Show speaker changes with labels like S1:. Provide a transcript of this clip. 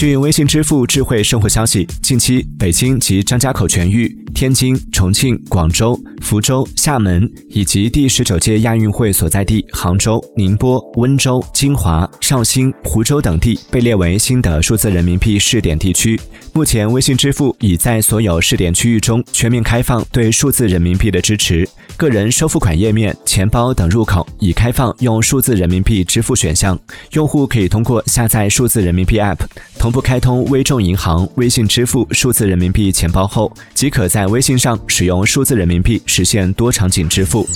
S1: 据微信支付智慧生活消息，近期北京及张家口全域、天津、重庆、广州、福州、厦门以及第十九届亚运会所在地杭州、宁波、温州、金华、绍兴、湖州等地被列为新的数字人民币试点地区。目前，微信支付已在所有试点区域中全面开放对数字人民币的支持，个人收付款页面、钱包等入口已开放用数字人民币支付选项，用户可以通过下载数字人民币 App。同步开通微众银行微信支付数字人民币钱包后，即可在微信上使用数字人民币实现多场景支付。